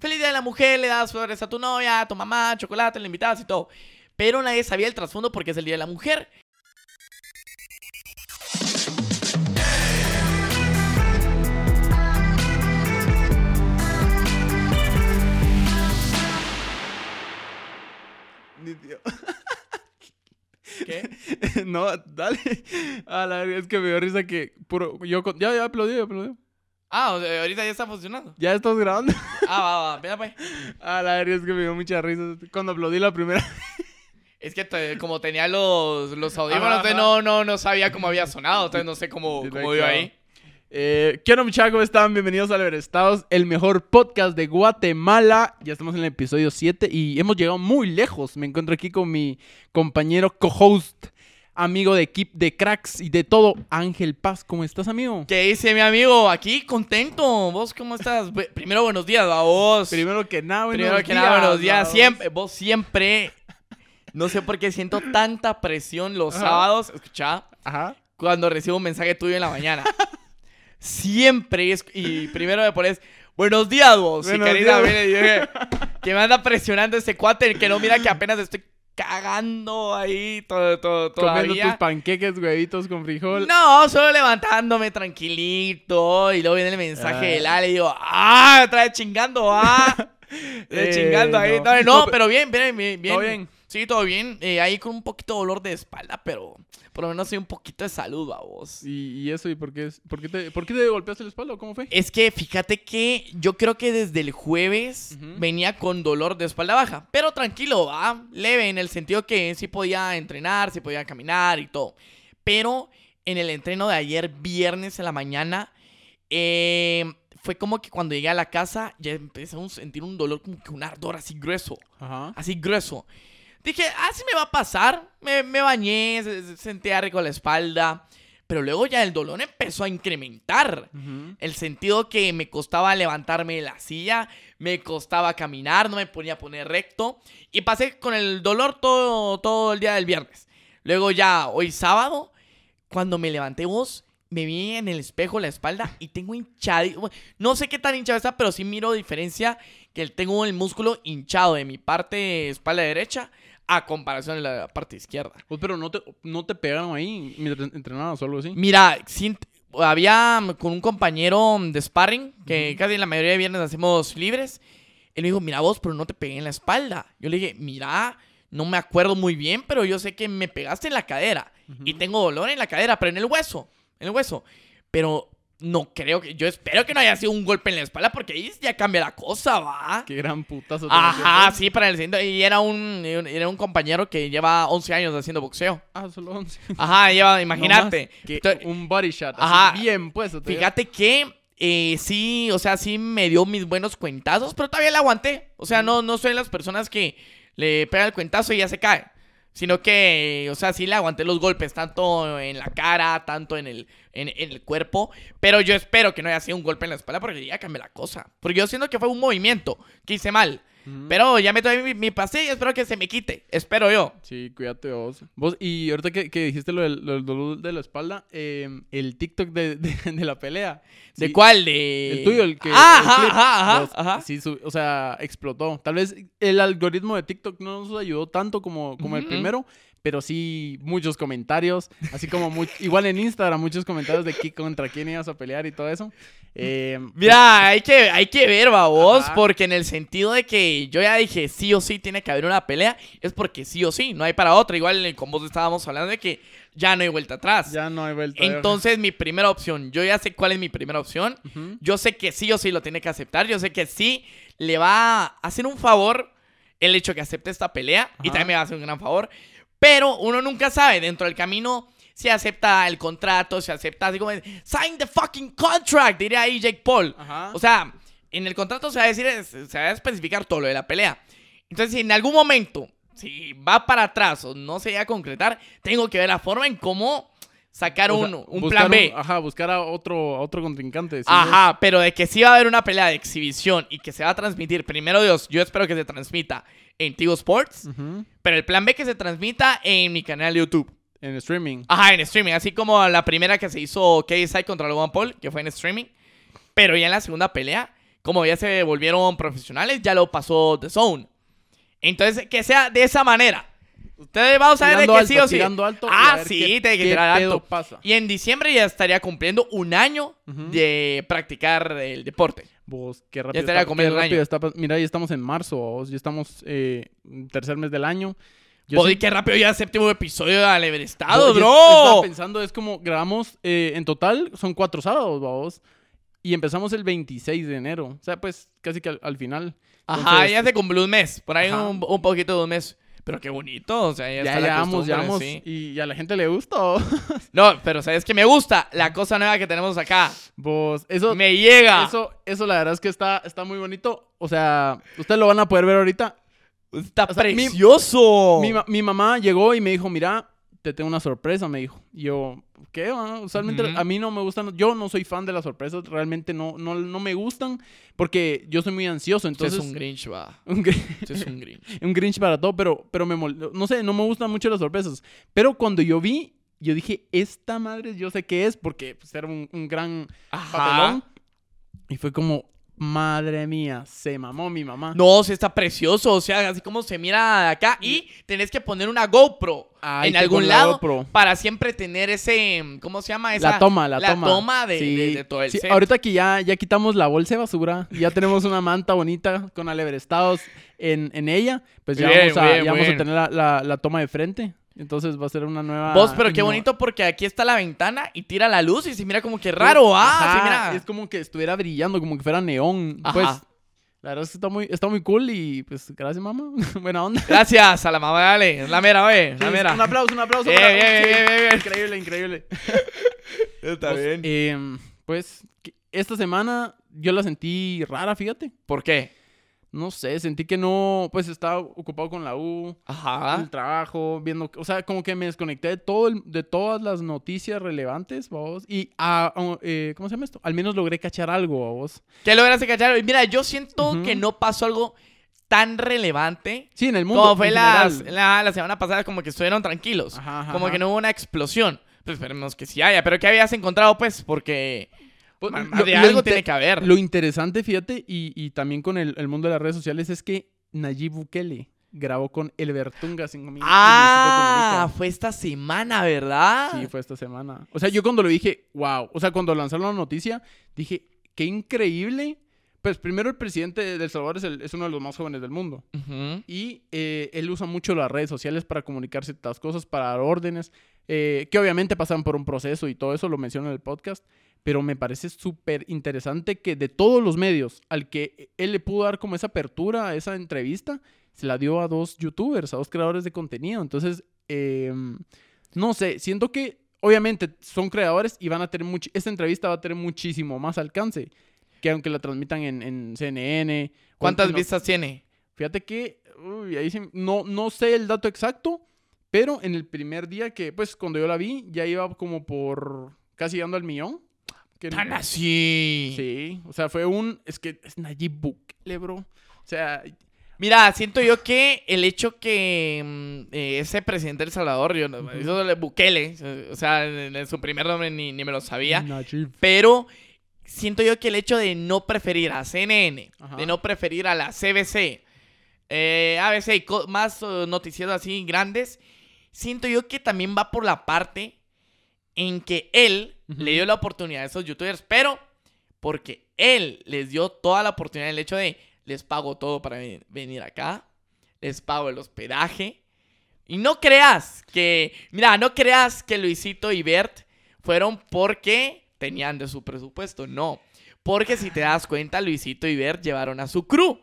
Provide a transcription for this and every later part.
feliz día de la mujer, le das flores a tu novia, a tu mamá, chocolate, le invitas y todo. Pero nadie sabía el trasfondo porque es el día de la mujer. ¿Qué? no, dale. A la verga, es que me dio risa que puro. Yo ya, ya aplaudí, ya aplaudí. Ah, o sea, ahorita ya está funcionando. Ya estás grabando. Ah, va, va, mira pues. A la verga, es que me dio mucha risa cuando aplaudí la primera. Es que te- como tenía los, los audífonos, Ajá, entonces ajá. no, no, no sabía cómo había sonado, entonces no sé cómo, Sí, cómo iba ahí. Eh, ¿Qué onda, muchachos? ¿Cómo están? Bienvenidos a Everestados, el mejor podcast de Guatemala. Ya estamos en el episodio 7 y hemos llegado muy lejos. Me encuentro aquí con mi compañero co-host, amigo de equipo de cracks y de todo, Ángel Paz. ¿Cómo estás, amigo? ¿Qué dice mi amigo? Aquí contento. ¿Vos cómo estás? Primero, buenos días a vos. Primero que nada, buenos Primero que días, nada, buenos días. Siempre, vos siempre. No sé por qué siento tanta presión los Ajá. sábados. Escucha, Ajá. cuando recibo un mensaje tuyo en la mañana. Siempre es. Y primero me pones. Buenos días, vos. Y Buenos Karina días. viene y dije, que me anda presionando ese cuate que no mira que apenas estoy cagando ahí todo, todo, Comiendo tus todavía. panqueques, huevitos con frijol. No, solo levantándome tranquilito. Y luego viene el mensaje Ah. del Ale y digo, ¡ah! Otra vez chingando, ¡ah! Eh, chingando ahí. no. No, no, No, pero bien, bien, bien, bien. ¿Todo bien? Sí, todo bien. Eh, ahí con un poquito de dolor de espalda, pero por lo menos hay un poquito de salud, a vos. ¿Y, y eso? ¿Y por qué, por, qué te, por qué te golpeaste la espalda? o ¿Cómo fue? Es que fíjate que yo creo que desde el jueves Ujú. venía con dolor de espalda baja. Pero tranquilo, va. Leve en el sentido que sí podía entrenar, sí podía caminar y todo. Pero en el entreno de ayer, viernes en la mañana, eh, fue como que cuando llegué a la casa ya empecé a sentir un dolor como que un ardor así grueso. Ajá. Así grueso. Dije, así me va a pasar. Me, me bañé, se- se- sentía rico la espalda. Pero luego ya el dolor empezó a incrementar. El sentido que me costaba levantarme de la silla, me costaba caminar, no me ponía a poner recto. Y pasé con el dolor todo, todo el día del viernes. Luego ya hoy sábado, cuando me levanté vos, me vi en el espejo la espalda y tengo hinchado. No sé qué tan hinchado está, pero sí miro diferencia que tengo el músculo hinchado de mi parte espalda derecha a comparación de la parte izquierda. Pues, pero no te, no te pegaron ahí mientras entrenabas o algo así. Mira, sin- había con un compañero de sparring, que casi la mayoría de viernes hacemos libres. Él me dijo, mira vos, pero no te pegué en la espalda. Yo le dije, mira, no me acuerdo muy bien, pero yo sé que me pegaste en la cadera. Y tengo dolor en la cadera, pero en el hueso, en el hueso. Pero no creo que, yo espero que no haya sido un golpe en la espalda, porque ahí ya cambia la cosa, va. Qué gran putazo. Ajá, sí, para el centro. Y era un, era un compañero que lleva 11 años haciendo boxeo. Ah, solo 11. Ajá, lleva, imagínate. No un body shot. así, Ajá. Bien puesto. te- Fíjate que eh, sí, o sea, sí me dio mis buenos cuentazos, pero todavía la aguanté. O sea, no, no soy de las personas que le pega el cuentazo y ya se cae. Sino que, o sea, sí le aguanté los golpes, tanto en la cara, tanto en el, en, en el cuerpo. Pero yo espero que no haya sido un golpe en la espalda porque ya cambié la cosa. Porque yo siento que fue un movimiento que hice mal. Ujú. Pero ya me tomé mi, mi pastillo y espero que se me quite. Espero yo. Sí, cuídate vos. Vos, y ahorita que, que dijiste lo del, lo dolor de la espalda, eh, el TikTok de, de, de la pelea. ¿De sí, cuál? De... El tuyo, el que. Ah, el ajá, clip, ajá, ajá, ajá. Sí, su- o sea, explotó. Tal vez el algoritmo de TikTok no nos ayudó tanto como, como el Ujú. primero, pero sí muchos comentarios. Así como mu- igual en Instagram, muchos comentarios de qui- contra quién ibas a pelear y todo eso. Eh, Mira, hay que, hay que ver, babos, Ajá. porque en el sentido de que yo ya dije sí o sí tiene que haber una pelea, es porque sí o sí, no hay para otra. Igual eh, con vos estábamos hablando de que ya no hay vuelta atrás. ya no hay vuelta. hoja. Entonces, mi primera opción, yo ya sé cuál es mi primera opción. Yo sé que sí o sí lo tiene que aceptar. Yo sé que sí le va a hacer un favor el hecho que acepte esta pelea. Y también me va a hacer un gran favor. Pero uno nunca sabe dentro del camino si acepta el contrato, si acepta así como sign the fucking contract, diría ahí Jake Paul. Ajá. O sea, en el contrato se va a decir, se va a especificar todo lo de la pelea. Entonces, si en algún momento, si va para atrás o no se llega a concretar, tengo que ver la forma en cómo sacar O un, sea, un buscar plan B. ajá, buscar a otro, a otro contrincante. Ajá, pero de que sí va a haber una pelea de exhibición y que se va a transmitir, primero Dios, yo espero que se transmita en Tigo Sports, Ujú. pero el plan B que se transmita en mi canal de YouTube. En streaming. Ajá, en streaming, así como la primera que se hizo KSI contra Logan Paul, que fue en streaming, pero ya en la segunda pelea, como ya se volvieron profesionales, ya lo pasó The Zone. Entonces, que sea de esa manera. Ustedes vamos a ver de que alto, sí o sí. tirando alto ah, sí, qué- tiene que tirar alto. pasa. Y en diciembre ya estaría cumpliendo un año de practicar el deporte. Vos, qué rápido. estaría está- año. está pas- Mira, ya estamos en marzo, vos, ya estamos eh, tercer mes del año. Yo Joder, sí- qué rápido ya séptimo episodio de Alever yo- Estado, yo Estaba bro. pensando, es como grabamos eh, en total, son cuatro sábados, vos. Y empezamos el 26 de enero. O sea, pues casi que al, al final. Ajá, Entonces, ya se cumplió un mes. Por ahí un, un poquito de un mes. Pero qué bonito, o sea, ya, Ya llevamos, llevamos. sí. Y a la gente le gusta. No, pero ¿sabes qué me gusta? La cosa nueva que tenemos acá. Vos, eso, Me llega. eso, eso la verdad es que está, está muy bonito. O sea, ustedes lo van a poder ver ahorita. Está o sea, mi- precioso. Mi, ma- mi mamá llegó y me dijo, mira, te tengo una sorpresa, me dijo. Y yo, ¿qué? va? Usualmente Ujú. a mí no me gustan, yo no soy fan de las sorpresas, realmente no, no, no me gustan porque yo soy muy ansioso, Usted entonces... es un Grinch, va. un, gr- Usted es un Grinch. un Grinch para todo, pero, pero me mol- no sé, no me gustan mucho las sorpresas. Pero cuando yo vi, yo dije, esta madre yo sé qué es porque pues, era un, un gran Ajá. papelón. Y fue como, madre mía, se mamó mi mamá. No, sí está precioso. O sea, así como se mira de acá. Y tenés que poner una GoPro en algún la lado GoPro. para siempre tener ese. ¿Cómo se llama? Esa, la toma, la, toma. de, Sí. de- de todo el Sí, set. ahorita que ya, ya quitamos la bolsa de basura, ya tenemos una manta bonita con aleverestados en, en ella, pues ya Bien, vamos, a, bien, ya vamos a tener la, la- la toma de frente. Entonces va a ser una nueva... Vos, pero qué bonito porque aquí está la ventana y tira la luz y se mira como que raro. Ah, Ajá, sí, mira. Es como que estuviera brillando, como que fuera neón. Ajá. Pues la verdad es que está muy, está muy cool y pues gracias mamá. Buena onda. Gracias a la mamá, dale. Es la mera, ve. La mera. Un aplauso, un aplauso. Bien, para- bien, sí, bien, bien, bien. Increíble, increíble. Está Pues, em, pues esta semana yo la sentí rara, fíjate. ¿Por qué? No sé, sentí que no, pues estaba ocupado con la U, Ajá. el trabajo, viendo, o sea, como que me desconecté de todo, el- de todas las noticias relevantes, vos, y, ah, ah, eh, ¿cómo se llama esto? Al menos logré cachar algo, vos. ¿Qué lograste cachar? Mira, yo siento que no pasó algo tan relevante Sí, en el mundo. como fue las- la, la semana pasada, como que estuvieron tranquilos. Ajá, ajá, como ajá. que no hubo una explosión. Pues esperemos que sí haya. Pero ¿qué habías encontrado, pues? Porque Pues, lo- de lo algo inte- tiene que haber. Lo interesante, fíjate, y, y también con el, el mundo de las redes sociales, es que Nayib Bukele grabó con El Bertunga 5000. y Ah, fue esta semana, ¿verdad? Sí, fue esta semana. O sea, yo cuando lo dije, wow. O sea, cuando lanzaron la noticia, dije, qué increíble. Pues primero el presidente de El Salvador es, el- es uno de los más jóvenes del mundo. Y eh, él usa mucho las redes sociales para comunicar ciertas cosas, para dar órdenes, eh, que obviamente pasan por un proceso y todo eso lo menciona en el podcast. Pero me parece súper interesante que de todos los medios al que él le pudo dar como esa apertura a esa entrevista, se la dio a dos youtubers, a dos creadores de contenido. Entonces, eh, no sé, siento que obviamente son creadores y van a tener mucho, esta entrevista va a tener muchísimo más alcance que aunque la transmitan en, en CNN. ¿Cuántas vistas tiene? Fíjate que, uy, ahí sí- no, no sé el dato exacto, pero en el primer día que, pues, cuando yo la vi, ya iba como por casi llegando al millón. Que- Tan así. Sí, o sea, fue un, es que es Nayib Bukele, bro. O sea, Mira, siento yo que el hecho que mm, eh, ese presidente de El Salvador, yo, no- Ujú. eso Bukele, o sea, en, su primer nombre ni, ni me lo sabía, Nayib. pero siento yo que el hecho de no preferir a CNN, Ajá. de no preferir a la CBC, eh, ABC y más eh, noticieros así grandes, siento yo que también va por la parte en que él Ujú. le dio la oportunidad a esos youtubers, pero porque él les dio toda la oportunidad, el hecho de les pago todo para ven- venir acá, les pago el hospedaje. Y no creas que, mira, no creas que Luisito y Bert fueron porque tenían de su presupuesto, no. Porque si te das cuenta, Luisito y Bert llevaron a su crew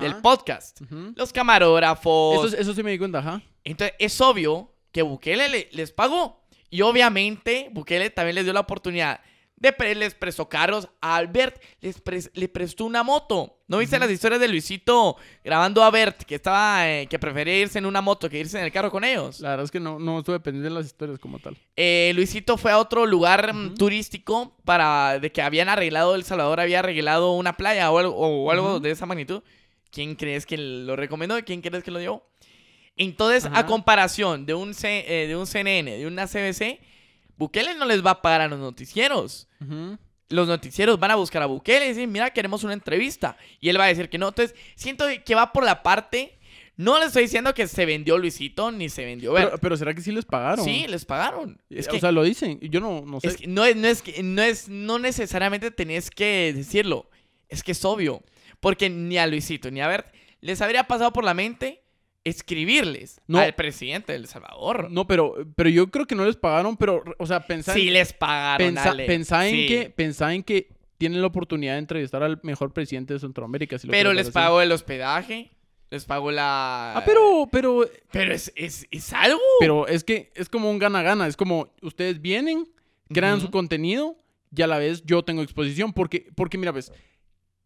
del Ajá. podcast. Ujú. Los camarógrafos. Eso, eso sí me di cuenta, ajá. Entonces, es obvio que Bukele le- les pagó. Y obviamente, Bukele también les dio la oportunidad de pre- les prestó carros. A Albert les pres- le prestó una moto. ¿No viste Ujú. las historias de Luisito grabando a Bert que estaba eh, que prefería irse en una moto que irse en el carro con ellos? La verdad es que no, no estuve pendiente de las historias como tal. Eh, Luisito fue a otro lugar mm, Ujú. turístico para de que habían arreglado El Salvador había arreglado una playa o algo, o algo Ujú. de esa magnitud. ¿Quién crees que lo recomendó? ¿Quién crees que lo dio? Entonces, a comparación de un, C- eh, de un CNN, de una CBC, Bukele no les va a pagar a los noticieros. Los noticieros van a buscar a Bukele y decir, mira, queremos una entrevista. Y él va a decir que no. Entonces, siento que va por la parte... No le estoy diciendo que se vendió Luisito ni se vendió. Pero, pero ¿será que sí les pagaron? Sí, les pagaron. Es Es que, o sea, lo dicen. Yo no, no sé. es que no, es, no, es que- no es no necesariamente tenés que decirlo. Es que es obvio. Porque ni a Luisito ni a Bert les habría pasado por la mente escribirles No. al presidente de El Salvador. No, pero, pero yo creo que no les pagaron, pero, o sea, pensá sí en, les pagaron, pensa, pensá en Sí. que, pensá en que tienen la oportunidad de entrevistar al mejor presidente de Centroamérica. si lo Pero les pagó el hospedaje, les pagó la... Ah, pero, pero, Pero es, es, es algo. pero es que es como un gana-gana. Es como ustedes vienen, crean su contenido y a la vez yo tengo exposición. Porque, porque mira, pues,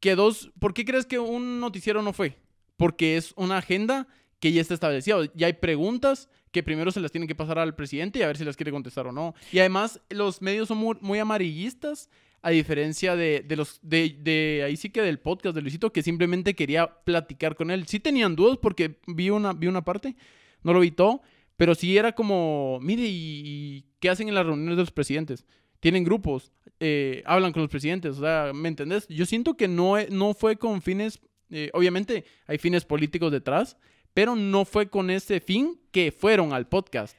que dos, ¿por qué crees que un noticiero no fue? Porque es una agenda que ya está establecida. Ya hay preguntas que primero se las tienen que pasar al presidente y a ver si las quiere contestar o no. Y además, los medios son muy, muy amarillistas, a diferencia de, de los, de, de ahí sí que del podcast de Luisito, que simplemente quería platicar con él. Sí tenían dudas porque vi una, vi una parte, no lo vi todo, pero sí era como, mire, ¿y, y qué hacen en las reuniones de los presidentes? Tienen grupos, eh, hablan con los presidentes, o sea, ¿me entendés? Yo siento que no, no fue con fines, eh, obviamente hay fines políticos detrás, pero no fue con ese fin que fueron al podcast.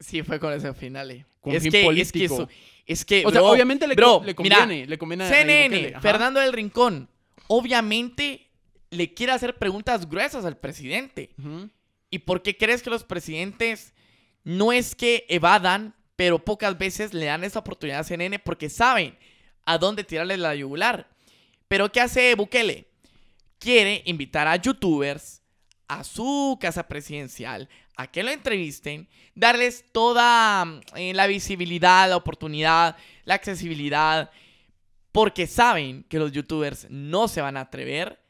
Sí, fue con ese eh. Con es, fin que, es que político. eso- es que, O sea, bro, obviamente le, bro, le mira, conviene, le conviene a CNN. Fernando del Rincón, obviamente le quiere hacer preguntas gruesas al presidente. ¿Y por qué crees que los presidentes no es que evadan, pero pocas veces le dan esa oportunidad a CNN porque saben a dónde tirarle la yugular? Pero ¿qué hace Bukele? Quiere invitar a youtubers a su casa presidencial a que lo entrevisten, darles toda mm, eh, la visibilidad, la oportunidad, la accesibilidad, porque saben que los youtubers no se van a atrever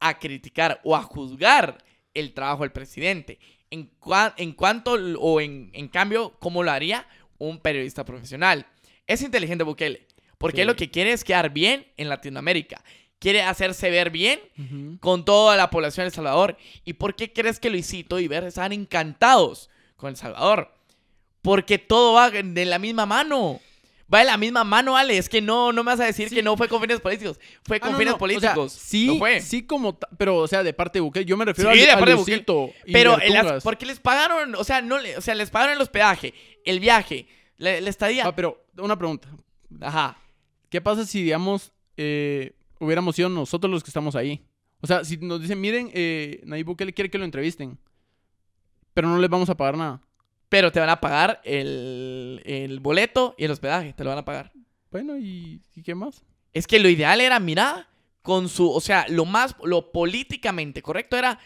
a criticar o a juzgar el trabajo del presidente. En, cua- en cuanto o en, en cambio, ¿cómo lo haría un periodista profesional? Es inteligente Bukele, porque Sí. lo que quiere es quedar bien en Latinoamérica. Quiere hacerse ver bien con toda la población de El Salvador. ¿Y por qué crees que Luisito y Ver estaban encantados con El Salvador? Porque todo va de la misma mano. Va de la misma mano, Ale. Es que no, no me vas a decir Sí. que no fue con fines políticos. Fue Ah, con no, fines no, o sea, políticos. sí, fue. sí como, pero o sea, de parte de Bukele, yo me refiero Sí, a, de a parte de Bukele. Luisito Pero porque les pagaron, o sea, no le- o sea, les pagaron el hospedaje, el viaje, la, la estadía. Ah, pero una pregunta. Ajá. ¿Qué pasa si, digamos, eh, hubiéramos sido nosotros los que estamos ahí? O sea, si nos dicen, miren, eh, Nayib Bukele quiere que lo entrevisten, pero no les vamos a pagar nada. Pero te van a pagar el, el boleto y el hospedaje, te lo van a pagar. Bueno, ¿y, ¿y qué más? Es que lo ideal era, mira, con su, o sea, lo más, lo políticamente correcto era,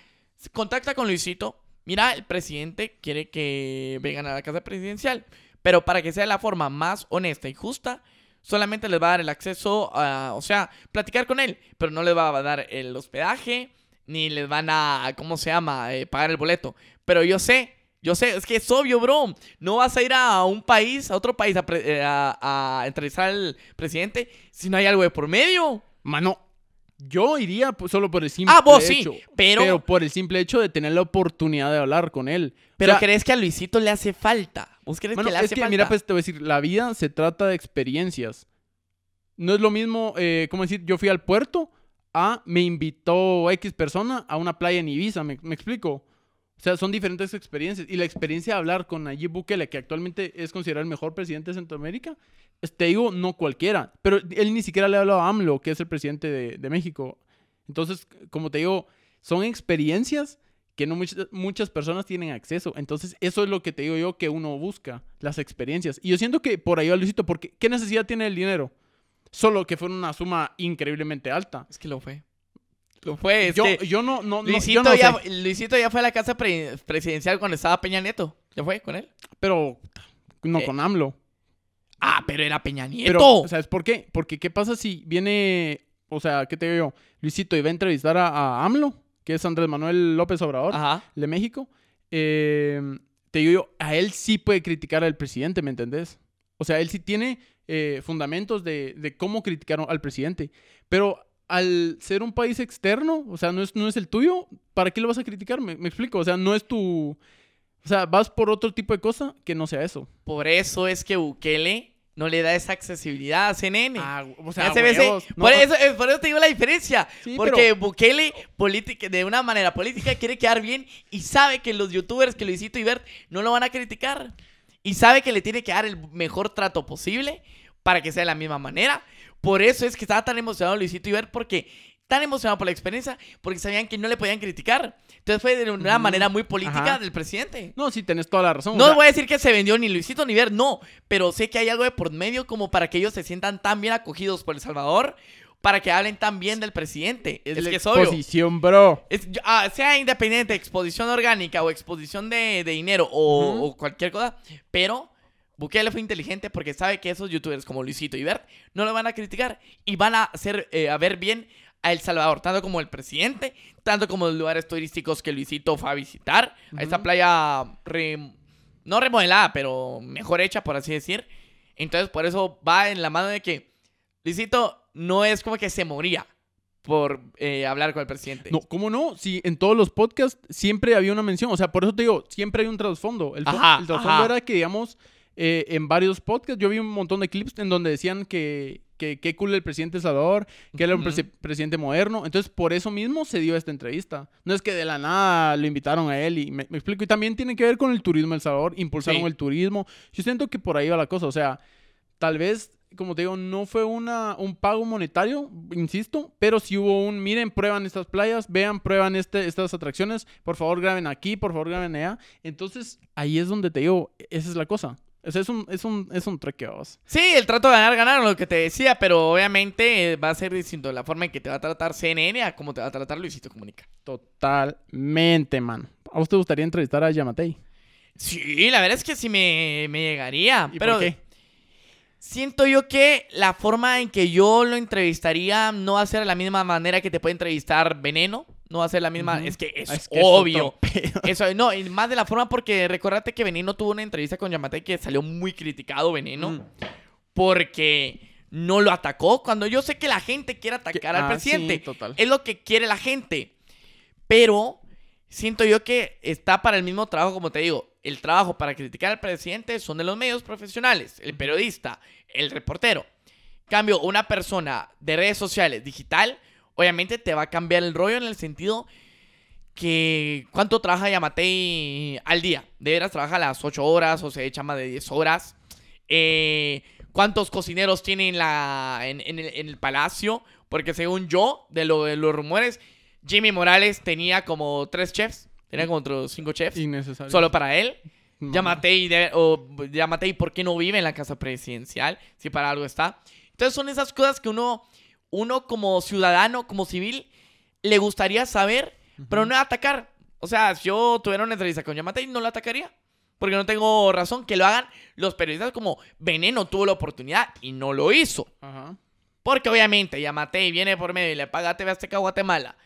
contacta con Luisito, mira, el presidente quiere que vengan a la casa presidencial, pero para que sea de la forma más honesta y justa, solamente les va a dar el acceso a, o sea, platicar con él, pero no les va a dar el hospedaje, ni les van a, ¿cómo se llama?, Eh, pagar el boleto. Pero yo sé, yo sé, es que es obvio, bro. No vas a ir a un país, a otro país, a, eh, a- a entrevistar al presidente si no hay algo de por medio. Mano, yo iría solo por el simple Ah, vos sí, hecho. pero- por el simple hecho de tener la oportunidad de hablar con él. Pero O sea, ¿crees que a Luisito le hace falta? ¿Vos crees que le es hace que, falta? mira, pues te voy a decir, la vida se trata de experiencias. No es lo mismo, eh, ¿cómo decir? Yo fui al puerto, a me invitó X persona a una playa en Ibiza, ¿me, me explico? O sea, son diferentes experiencias. Y la experiencia de hablar con Nayib Bukele, que actualmente es considerado el mejor presidente de Centroamérica, te digo, no cualquiera. Pero él ni siquiera le ha hablado a AMLO, que es el presidente de, de México. Entonces, como te digo, son experiencias que no muchas, muchas personas tienen acceso. Entonces, eso es lo que te digo yo que uno busca, las experiencias. Y yo siento que por ahí va Luisito, porque ¿qué necesidad tiene el dinero? Solo que fue una suma increíblemente alta. Es que lo fue. Lo fue, es yo, yo no, no, no- Luisito, yo no ya, sé, Luisito ya fue a la casa pre- presidencial cuando estaba Peña Nieto. ¿Ya fue con él? pero no Eh, con AMLO. Ah, pero era Peña Nieto. Pero, ¿sabes por qué? Porque ¿qué pasa si viene, o sea, ¿qué te digo yo? Luisito y va a entrevistar a, a AMLO, que es Andrés Manuel López Obrador, Ajá. de México. eh, te digo yo, a él sí puede criticar al presidente, ¿me entendés? O sea, él sí tiene eh, fundamentos de, de cómo criticar al presidente. Pero al ser un país externo, o sea, no es, no es el tuyo, ¿para qué lo vas a criticar? Me, me explico, o sea, no es tu... O sea, vas por otro tipo de cosa que no sea eso. Por eso es que Bukele no le da esa accesibilidad a CNN. Ah, o sea, huevos. No, por, eso, eh, por eso te digo la diferencia. Sí, porque Bukele, de una manera política, quiere quedar bien y sabe que los youtubers que Luisito y Bert no lo van a criticar. Y sabe que le tiene que dar el mejor trato posible para que sea de la misma manera. Por eso es que estaba tan emocionado Luisito y Bert porque tan emocionado por la experiencia porque sabían que no le podían criticar. Entonces fue de una manera muy política Ajá. del presidente. No, sí, tenés toda la razón. o No sea, voy a decir que se vendió ni Luisito ni Ver, no. Pero sé que hay algo de por medio como para que ellos se sientan tan bien acogidos por El Salvador, para que hablen tan bien del presidente. Es, la que es obvio. exposición, bro. Es- ah, sea independiente, exposición orgánica o exposición de, de dinero o, o cualquier cosa, pero Bukele fue inteligente porque sabe que esos youtubers como Luisito y Bert no lo van a criticar y van a hacer eh, a ver bien a El Salvador, tanto como el presidente, tanto como los lugares turísticos que Luisito fue a visitar, a esta playa re- no remodelada, pero mejor hecha, por así decir. Entonces, por eso va en la mano de que Luisito no es como que se moría por eh, hablar con el presidente. No, ¿cómo no? Si en todos los podcasts siempre había una mención. O sea, por eso te digo, siempre hay un trasfondo. El, fo- Ajá, el trasfondo ajá. era que, digamos, eh, en varios podcasts, yo vi un montón de clips en donde decían que, que qué cool el presidente de Salvador, que era un presidente moderno. Entonces, por eso mismo se dio esta entrevista. No es que de la nada lo invitaron a él y me, me explico. Y también tiene que ver con el turismo El Salvador. Impulsaron Sí. el turismo. Yo siento que por ahí va la cosa. O sea, tal vez, como te digo, no fue una, un pago monetario, insisto, pero sí hubo un, miren, prueban estas playas, vean, prueban este, estas atracciones, por favor graben aquí, por favor graben allá. Entonces, ahí es donde te digo, esa es la cosa. O sea, es un, es un, es un truque, vos. Sí, el trato de ganar, ganar, lo que te decía, pero obviamente eh, va a ser distinto la forma en que te va a tratar CNN a cómo te va a tratar Luisito Comunica. Totalmente, man. ¿A vos te gustaría entrevistar a Yamatei? Sí, la verdad es que sí me, me llegaría, ¿Y pero por qué? Siento yo que la forma en que yo lo entrevistaría no va a ser de la misma manera que te puede entrevistar Veneno, no va a ser la misma, es que es, Ah, es que es obvio. pedo. Eso, no, y más de la forma porque recordate que Veneno tuvo una entrevista con Yamatei que salió muy criticado Veneno. Mm. porque no lo atacó. Cuando yo sé que la gente quiere atacar Que- al ah, presidente, sí, total. es lo que quiere la gente. Pero siento yo que está para el mismo trabajo, como te digo. El trabajo para criticar al presidente son de los medios profesionales, el periodista, el reportero. Cambio, una persona de redes sociales, digital, obviamente te va a cambiar el rollo en el sentido que cuánto trabaja Yamatei al día. De veras trabaja las 8 horas o se echa más de 10 horas. Eh, ¿Cuántos cocineros tiene en, la, en, en el, en el palacio? Porque según yo, de, lo, de los rumores, Jimmy Morales tenía como tres chefs. Tenía como otros cinco chefs. Innecesario. Solo para él. No. Yamatei, de- o Yamatei, ¿por qué no vive en la casa presidencial? Si para algo está. Entonces son esas cosas que uno, uno como ciudadano, como civil, le gustaría saber, pero no atacar. O sea, si yo tuviera una entrevista con Yamatei, no lo atacaría. Porque no tengo razón que lo hagan los periodistas como Veneno tuvo la oportunidad y no lo hizo. Ajá. Porque obviamente Yamatei viene por medio y le paga a TV Azteca Guatemala.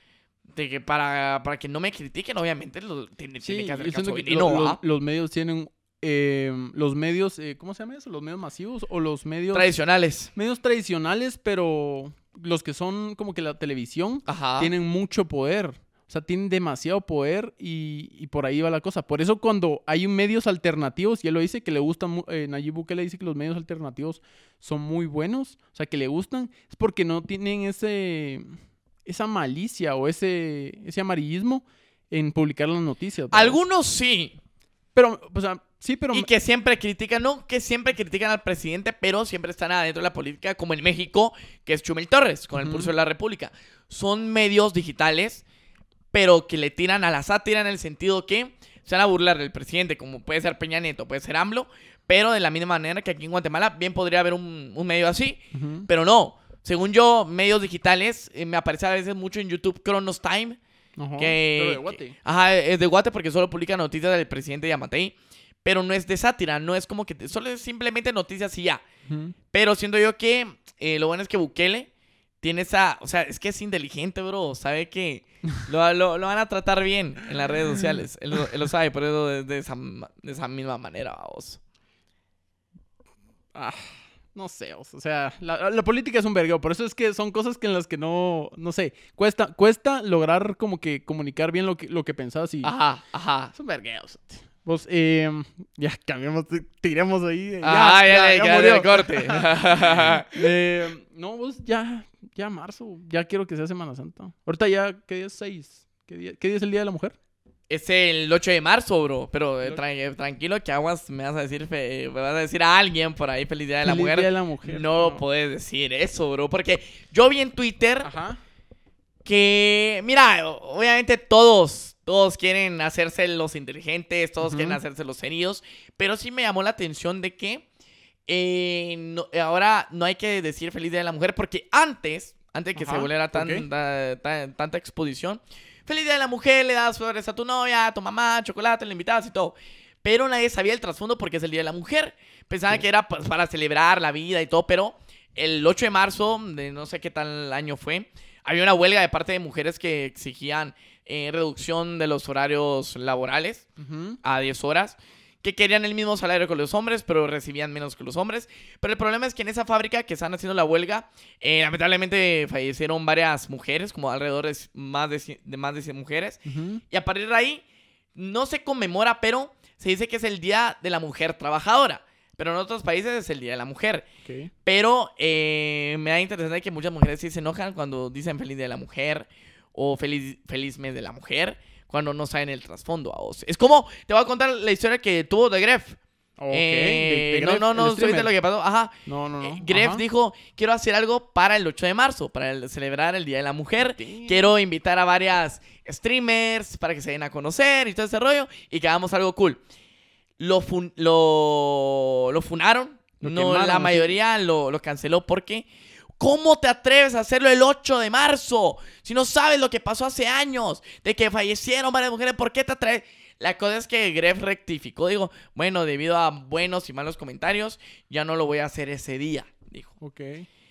De que para, para que no me critiquen, obviamente lo, tiene, Sí, tiene que hacer caso que lo- ¿va? los medios tienen eh, los medios, eh, ¿cómo se llama eso? Los medios masivos o los medios Tradicionales. medios tradicionales, pero los que son como que la televisión Ajá. tienen mucho poder. O sea, tienen demasiado poder y, y por ahí va la cosa. Por eso cuando hay medios alternativos, y él lo dice, que le gustan, eh, Nayib Bukele dice que los medios alternativos son muy buenos, o sea, que le gustan, es porque no tienen ese, esa malicia o ese, ese amarillismo en publicar las noticias. ¿verdad? Algunos sí. Pero, o sea, sí, pero... Y que siempre critican, no que siempre critican al presidente, pero siempre están adentro de la política, como en México, que es Chumel Torres, con el pulso de la República. Son medios digitales, pero que le tiran a la sátira en el sentido que se van a burlar del presidente, como puede ser Peña Nieto, puede ser AMLO, pero de la misma manera que aquí en Guatemala bien podría haber un, un medio así, pero no. Según yo, medios digitales, eh, me aparece a veces mucho en YouTube Chronos Time, Ajá. que, Pero de que- Guate. ajá, es de Guate porque solo publica noticias del presidente Yamatei. Pero no es de sátira, no es como que... te- solo es simplemente noticias y ya. Pero siento yo que eh, lo bueno es que Bukele tiene esa... O sea, es que es inteligente, bro. Sabe que lo, lo- lo van a tratar bien en las redes sociales. Él, lo- él lo sabe, por eso de, de esa, de esa misma manera, vamos. Ah, no sé, o sea, la, la política es un vergueo, por eso es que son cosas que en las que no, no sé, cuesta, cuesta lograr como que comunicar bien lo que, lo que pensás y Ajá, ajá. es un vergueo. o sea, Vos, eh, ya cambiamos, tiremos ahí. eh, Ah, ya, ya, ya, ya, corte. Eh, no, vos ya, ya marzo, ya quiero que sea Semana Santa. Ahorita ya, ¿qué día es 6? ¿Qué día, qué día es el Día de la Mujer? Es el 8 de marzo, bro. Pero eh, Lo- tra- eh, tranquilo que aguas me vas a decir, fe- me vas a decir a alguien por ahí feliz día de la Feliz mujer. Día de la Mujer. No puedes decir eso, bro. Porque yo vi en Twitter Ajá. que, mira, obviamente todos, todos quieren hacerse los inteligentes, todos quieren hacerse los serios, pero sí me llamó la atención de que eh, no- ahora no hay que decir feliz día de la mujer, porque antes, antes de que se volviera tan, ok. ta- ta- tanta exposición, feliz día de la mujer, le das flores a tu novia, a tu mamá, chocolate, le invitabas y todo. Pero nadie sabía el trasfondo porque es el Día de la Mujer. Pensaban que era pues, para celebrar la vida y todo, pero el 8 de marzo, de no sé qué tal año fue, había una huelga de parte de mujeres que exigían eh, reducción de los horarios laborales a 10 horas, que querían el mismo salario que los hombres, pero recibían menos que los hombres. Pero el problema es que en esa fábrica que están haciendo la huelga, eh, lamentablemente fallecieron varias mujeres, como alrededor de más de, cien- de más de 100 mujeres. Y a partir de ahí, no se conmemora, pero se dice que es el Día de la Mujer Trabajadora. Pero en otros países es el Día de la Mujer. Pero eh, me da interesante que muchas mujeres sí se enojan cuando dicen feliz día de la mujer o feliz, feliz mes de la mujer cuando no saben el trasfondo. a vos. Es como, te voy a contar la historia que tuvo de Gref. Ok, Eh, de- de no, Gref, no, no, ¿viste streamer. lo que pasó? Ajá. No, no, no. Eh, Gref Ajá. dijo, quiero hacer algo para el 8 de marzo, para el- celebrar el Día de la Mujer. Damn. Quiero invitar a varias streamers para que se den a conocer y todo ese rollo y que hagamos algo cool. Lo, fun- lo, lo funaron. Lo no, quemaron, la mayoría lo, lo canceló porque... ¿Cómo te atreves a hacerlo el 8 de marzo? Si no sabes lo que pasó hace años, de que fallecieron varias mujeres, ¿por qué te atreves? La cosa es que Gref rectificó, digo, bueno, debido a buenos y malos comentarios, ya no lo voy a hacer ese día, dijo. Ok.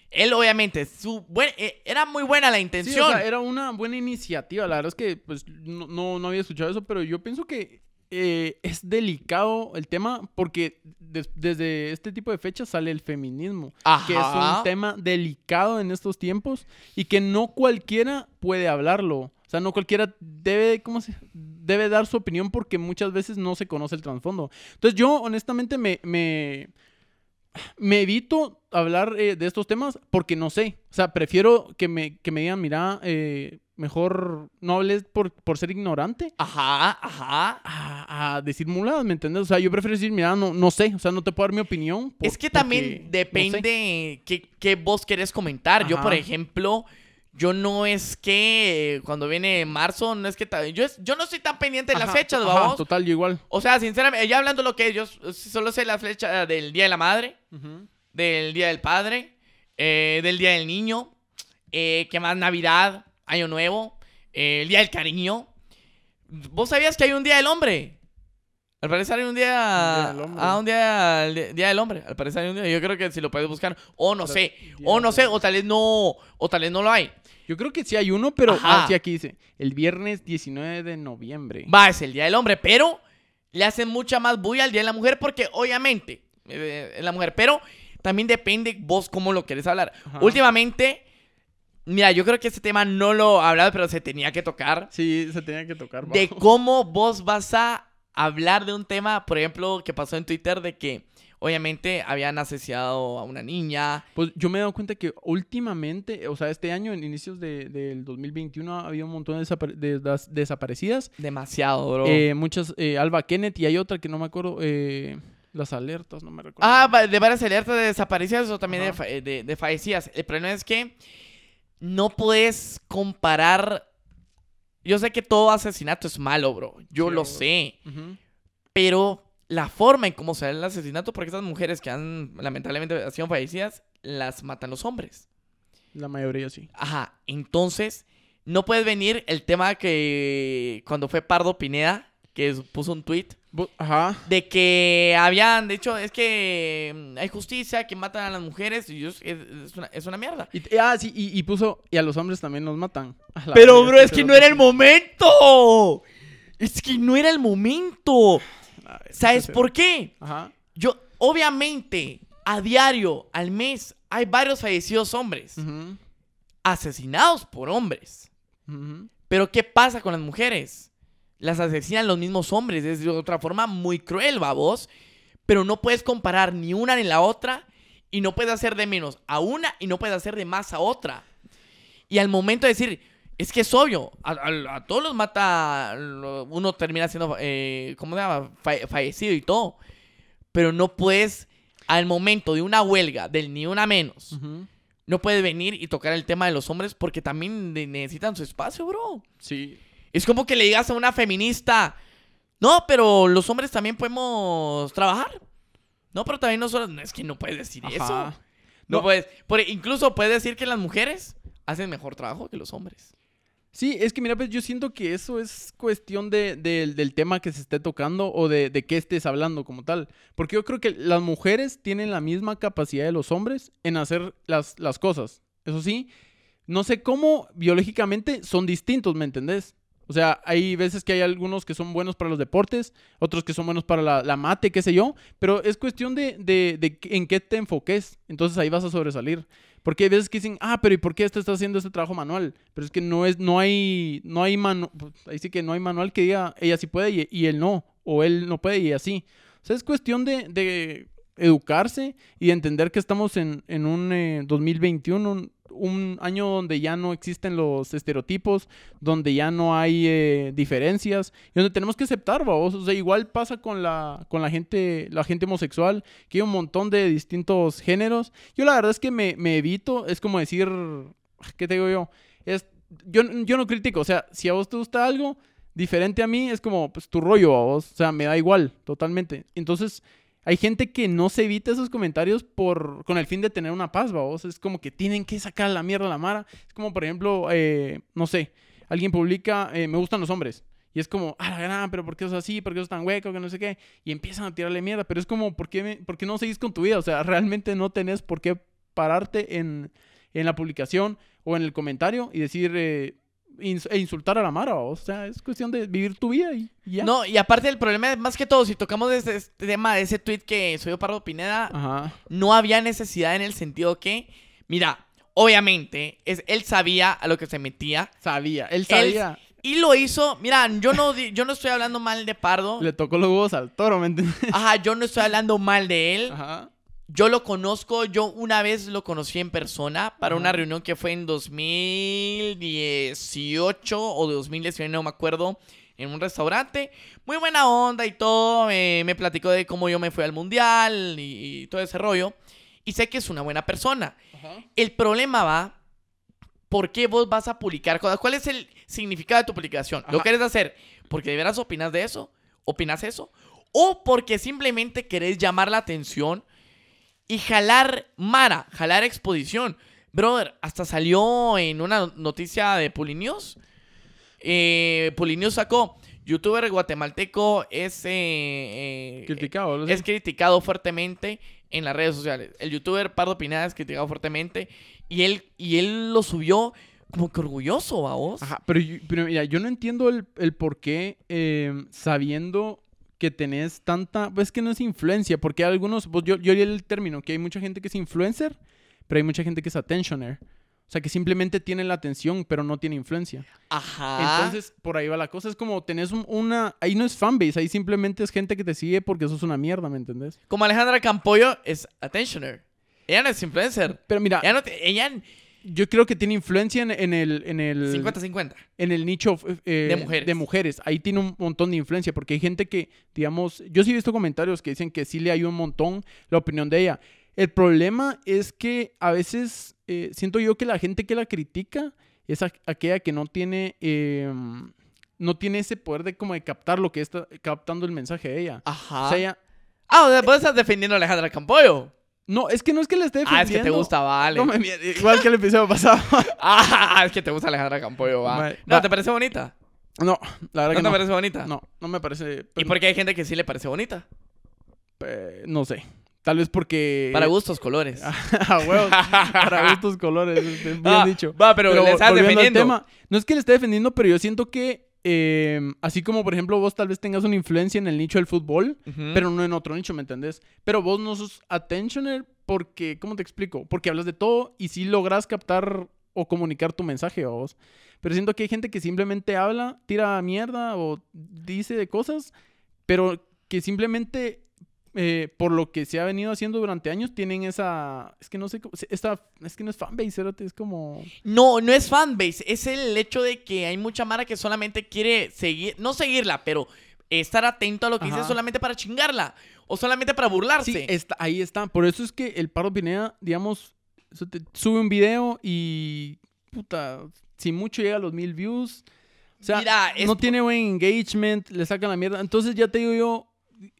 Él obviamente, su buen- eh, era muy buena la Sí, intención. o sea, era una buena iniciativa. La verdad es que pues, no, no, no había escuchado eso, pero yo pienso que eh, es delicado el tema porque des- desde este tipo de fechas sale el feminismo, que es un tema delicado en estos tiempos y que no cualquiera puede hablarlo. O sea, no cualquiera debe, ¿cómo se? debe dar su opinión porque muchas veces no se conoce el trasfondo. Entonces yo honestamente me, me, me evito hablar eh, de estos temas porque no sé. O sea, prefiero que me, que me digan, mira, eh, mejor no hables por, por ser ignorante Ajá, ajá. a, a decir muladas, ¿me entiendes? O sea, yo prefiero decir, mira, no, no sé. O sea, no te puedo dar mi opinión. por- es que también no sé. depende qué, qué vos querés comentar. Yo, por ejemplo, yo no es que eh, cuando viene marzo, no es que... ta- Yo, es- yo no soy tan pendiente de las Ajá, fechas, ajá, vamos. Total, yo igual. O sea, sinceramente, ya hablando lo que es, yo s- solo sé la fecha del Día de la Madre, del Día del Padre, eh, del Día del Niño, eh, que más Navidad, Año Nuevo, eh, el Día del Cariño. ¿Vos sabías que hay un Día del Hombre? Al parecer hay un día... Día del Hombre. Ah, un día, el día del Hombre. Al parecer hay un día. Yo creo que si lo puedes buscar. O no Pero- sé. O no sé. O tal vez no... O tal vez no lo hay. Yo creo que sí hay uno, pero Ajá. ah, sí, aquí dice, el viernes 19 de noviembre. Va, es el Día del Hombre, pero le hacen mucha más bulla al Día de la Mujer porque obviamente eh, es la mujer, pero también depende vos cómo lo querés hablar. Ajá. Últimamente, mira, yo creo que este tema no lo he hablado, pero se tenía que tocar. Sí, se tenía que tocar. De cómo vos vas a hablar de un tema, por ejemplo, que pasó en Twitter de que obviamente habían asesinado a una niña. Pues yo me he dado cuenta que últimamente, o sea, este año, en inicios de- del 2021, ha habido un montón de, desapare- de das- desaparecidas. Demasiado, bro. Eh, muchas, eh, Alba Kenneth y hay otra que no me acuerdo, eh, las alertas, no me recuerdo. Ah, de varias alertas de desaparecidas o también de, de, de fallecidas. El problema es que no puedes comparar. Yo sé que todo asesinato es malo, bro. Yo Sí, lo bro. sé. Pero la forma en cómo se da el asesinato, porque estas mujeres que han lamentablemente sido fallecidas, las matan los hombres. La mayoría sí. Ajá. Entonces, no puedes venir el tema que cuando fue Pardo Pineda, que puso un tweet Ajá. de que habían, de hecho, es que mm, hay justicia, que matan a las mujeres, y es, es una, es una mierda. Y, ah, sí, y, y puso, y a los hombres también los matan. Pero, bro, es que no era el momento. Es que no era el momento. ¿Sabes por qué? Ajá. Yo, obviamente, a diario, al mes, hay varios fallecidos hombres asesinados por hombres. Pero, ¿qué pasa con las mujeres? las asesinan los mismos hombres. Es de otra forma muy cruel, babos. Pero no puedes comparar ni una ni la otra. Y no puedes hacer de menos a una y no puedes hacer de más a otra. Y al momento de decir, es que es obvio, a, a- a todos los mata, uno termina siendo, eh, ¿cómo se llama? Fa- fallecido y todo. Pero no puedes, al momento de una huelga, del ni una menos, no puedes venir y tocar el tema de los hombres porque también ne- necesitan su espacio, bro. Sí. Es como que le digas a una feminista, no, pero los hombres también podemos trabajar. No, pero también nosotros, no, es que no puedes decir eso. No, No. puedes, por- incluso puedes decir que las mujeres hacen mejor trabajo que los hombres. Sí, es que mira, pues yo siento que eso es cuestión de, de- del tema que se esté tocando o de, de qué estés hablando como tal. Porque yo creo que las mujeres tienen la misma capacidad de los hombres en hacer las, las cosas. Eso sí, no sé cómo biológicamente son distintos, ¿me entendés? O sea, hay veces que hay algunos que son buenos para los deportes, otros que son buenos para la, la mate, qué sé yo, pero es cuestión de, de, de en qué te enfoques. Entonces ahí vas a sobresalir. Porque hay veces que dicen, ah, pero ¿y por qué este está haciendo este trabajo manual? Pero es que no es, no hay, no hay manual, ahí sí que no hay manual que diga, ella sí puede y, él no, o él no puede y así. O sea, es cuestión de, de educarse y de entender que estamos en, en un eh, 2021, un, año donde ya no existen los estereotipos, donde ya no hay eh, diferencias y donde tenemos que aceptar, vamos. O sea, igual pasa con la, con la gente, la gente homosexual, que hay un montón de distintos géneros. Yo la verdad es que me, me evito, es como decir, ¿qué te digo yo? Es, yo, yo no critico, o sea, si a vos te gusta algo diferente a mí, es como, pues tu rollo a vos, o sea, me da igual, totalmente. Entonces, hay gente que no se evita esos comentarios por, con el fin de tener una paz, vos. Es como que tienen que sacar la mierda a la mara. Es como, por ejemplo, eh, no sé, alguien publica, eh, me gustan los hombres. Y es como, ah, la gran, pero ¿por qué sos así? ¿Por qué sos tan hueco? Que no sé qué. Y empiezan a tirarle mierda. Pero es como, ¿por qué, no seguís con tu vida? O sea, realmente no tenés por qué pararte en, en la publicación o en el comentario y decir, eh, e insultar a la mara. O sea, es cuestión de vivir tu vida y, ya. No, y aparte el problema es más que todo, si tocamos este, este tema de ese tweet que subió Pardo Pineda, Ajá. no había necesidad en el sentido que, mira, obviamente, es, él sabía a lo que se metía. Sabía, él Él- sabía. Y lo hizo, mira, yo no, yo no estoy hablando mal de Pardo. Le tocó los huevos al toro, ¿me entiendes? Ajá, yo no estoy hablando mal de él. Ajá. Yo lo conozco, yo una vez lo conocí en persona para una reunión que fue en 2018 o 2019, no me acuerdo, en un restaurante. Muy buena onda y todo, eh, me platicó de cómo yo me fui al mundial y, y todo ese rollo. Y sé que es una buena persona. El problema va, ¿por qué vos vas a publicar cosas? ¿Cuál es el significado de tu publicación? ¿Lo querés hacer porque de veras opinas de eso? ¿Opinas eso? ¿O porque simplemente querés llamar la atención y jalar Mara, jalar exposición? Brother, hasta salió en una noticia de Pulinews. Eh, sacó, youtuber guatemalteco es, eh, eh, Criticado. ¿no? es criticado fuertemente en las redes sociales. El youtuber Pardo Pineda es criticado fuertemente y él, y él lo subió como que orgulloso, a vos. Ajá, pero, yo- pero mira, yo no entiendo el, el por qué eh, sabiendo que tenés tanta... Pues que no es influencia, porque hay algunos... Pues yo, yo oí el término, que hay mucha gente que es influencer, pero hay mucha gente que es attentioner. O sea, que simplemente tiene la atención, pero no tiene influencia. Ajá. Entonces, por ahí va la cosa. Es como tenés un- una... Ahí no es fanbase, ahí simplemente es gente que te sigue porque sos una mierda, ¿me entendés? como Alejandra Campoyo es attentioner. Ella no es influencer. Pero mira, Ella no te- ella yo creo que tiene influencia en, en el... En el 50-50. en el nicho eh, De mujeres. de mujeres. Ahí tiene un montón de influencia porque hay gente que, digamos, yo sí he visto comentarios que dicen que sí le ayuda un montón la opinión de ella. El problema es que a veces eh, siento yo que la gente que la critica es aquella que no tiene, eh, no tiene ese poder de como de captar lo que está captando el mensaje de ella. Ajá. O sea, ella- Ah, vos estás defendiendo a Alejandra Campoyo. No, es que no es que le esté defendiendo. Ah, es que te gusta, vale. No me igual que el episodio pasado. Ah, es que te gusta Alejandra Campoyo, va. Va- No, va. ¿te parece bonita? no, la verdad ¿No que te no. parece bonita? No, no me parece. ¿Y por qué hay gente que sí le parece bonita? Eh, no sé. Tal vez porque. Para gustos, colores. Ah, huevos. Para gustos colores. es Bien Ah, dicho. Va, pero, le estás al defendiendo. tema, no es que le esté defendiendo, pero yo siento que. Eh, así como, por ejemplo, vos tal vez tengas una influencia en el nicho del fútbol, Ujú. pero no en otro nicho, ¿me entendés? Pero vos no sos attentioner porque. ¿Cómo te explico? Porque hablas de todo y sí logras captar o comunicar tu mensaje a vos. Pero siento que hay gente que simplemente habla, tira mierda o dice cosas, pero que simplemente eh, por lo que se ha venido haciendo durante años, tienen esa. Es que no sé cómo. Esta, es que no es fanbase, es como. No, no es fanbase. Es el hecho de que hay mucha Mara que solamente quiere seguir. No seguirla, pero estar atento a lo que dice Ajá. solamente para chingarla. O solamente para burlarse. Sí, está, ahí está. Por eso es que el Paro Pineda, digamos, sube un video y. Puta, si mucho llega a los mil views. O sea, Mira, no por- tiene buen engagement, le sacan la mierda. Entonces ya te digo yo,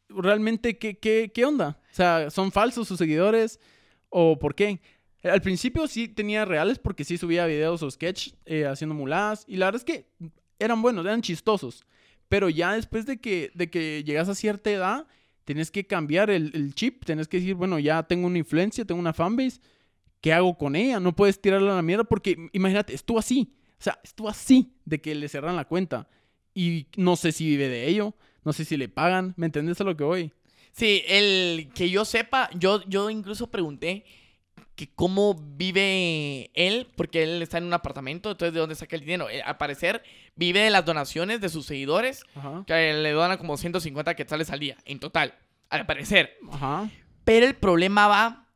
realmente, ¿qué, qué, qué onda? O sea, ¿son falsos sus seguidores? ¿O por qué? Al principio sí tenía reales porque sí subía videos o sketch eh, haciendo muladas. Y la verdad es que eran buenos, eran chistosos. Pero ya después de que, de que llegas a cierta edad, tienes que cambiar el, el chip. Tienes que decir, bueno, ya tengo una influencia, tengo una fanbase. ¿Qué hago con ella? No puedes tirarla a la mierda porque, imagínate, estuvo así. O sea, estuvo así de que le cerran la cuenta. Y no sé si vive de ello. No sé si le pagan. ¿Me entiendes a lo que voy? Sí, el que yo sepa, yo, yo incluso pregunté que cómo vive él, porque él está en un apartamento, entonces de dónde saca el dinero. Eh, al parecer, vive de las donaciones de sus seguidores, Ajá. que le donan como 150 quetzales al día, en total, al parecer. Ajá. Pero el problema va,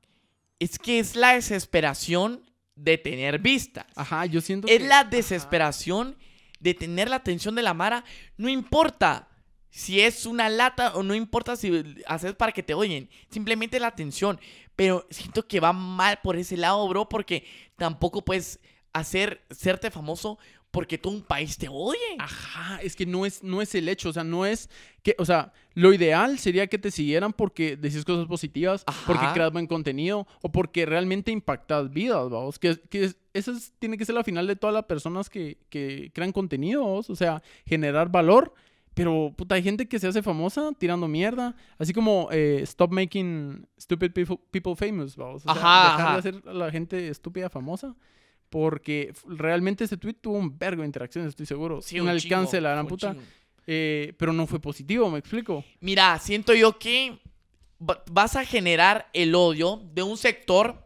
es que es la desesperación de tener vistas. Ajá, yo siento Es que- la ajá. desesperación de tener la atención de la Mara. No importa si es una lata o no importa si haces para que te oyen. Simplemente la atención. Pero siento que va mal por ese lado, bro, porque tampoco puedes hacer, serte famoso porque todo un país te odie. Ajá, es que no es, no es el hecho, o sea, no es que, o sea, lo ideal sería que te siguieran porque decís cosas positivas, Ajá. porque creas buen contenido o porque realmente impactas vidas, vamos, que, que es- esa es- tiene que ser la final de todas las personas que, que crean contenido, vamos, o sea, generar valor, pero puta, hay gente que se hace famosa tirando mierda, así como eh, stop making stupid people, people famous, vamos, o sea, Ajá, dejar ajá. de hacer a la gente estúpida famosa. Porque realmente ese tweet tuvo un vergo de interacciones, estoy seguro. Sí, un, un alcance de la gran puta. Eh, pero no fue positivo, me explico. Mira, siento yo que va- vas a generar el odio de un sector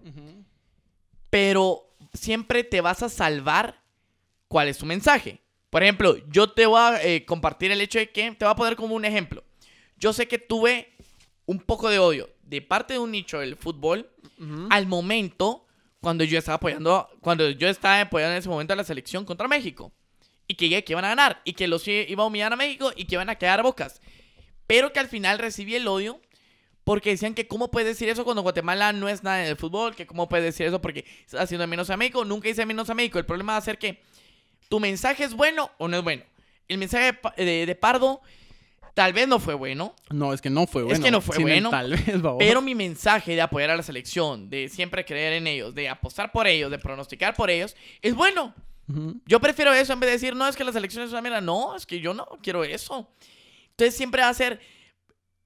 pero siempre te vas a salvar cuál es tu mensaje. Por ejemplo, yo te voy a eh, compartir el hecho de que, te voy a poner como un ejemplo. Yo sé que tuve un poco de odio de parte de un nicho del fútbol al momento cuando yo estaba apoyando, cuando yo estaba apoyando en ese momento a la selección contra México. Y que, que iban a ganar, y que los iba a humillar a México y que iban a quedar bocas. Pero que al final recibí el odio porque decían que cómo puedes decir eso cuando Guatemala no es nada en el fútbol, que cómo puedes decir eso porque estás haciendo menos a México. Nunca hice menos a México. El problema va a ser que tu mensaje es bueno o no es bueno. El mensaje de, Pa- de- de Pardo tal vez no fue bueno, No, es que no fue bueno. que no fue Sin el bueno, Tal vez, pero mi mensaje de apoyar a la selección, de siempre creer en ellos, de apostar por ellos, de pronosticar por ellos, es bueno. Yo prefiero eso en vez de decir, no, es que la selección es una mierda. No, es que yo no quiero eso. Entonces siempre va a ser,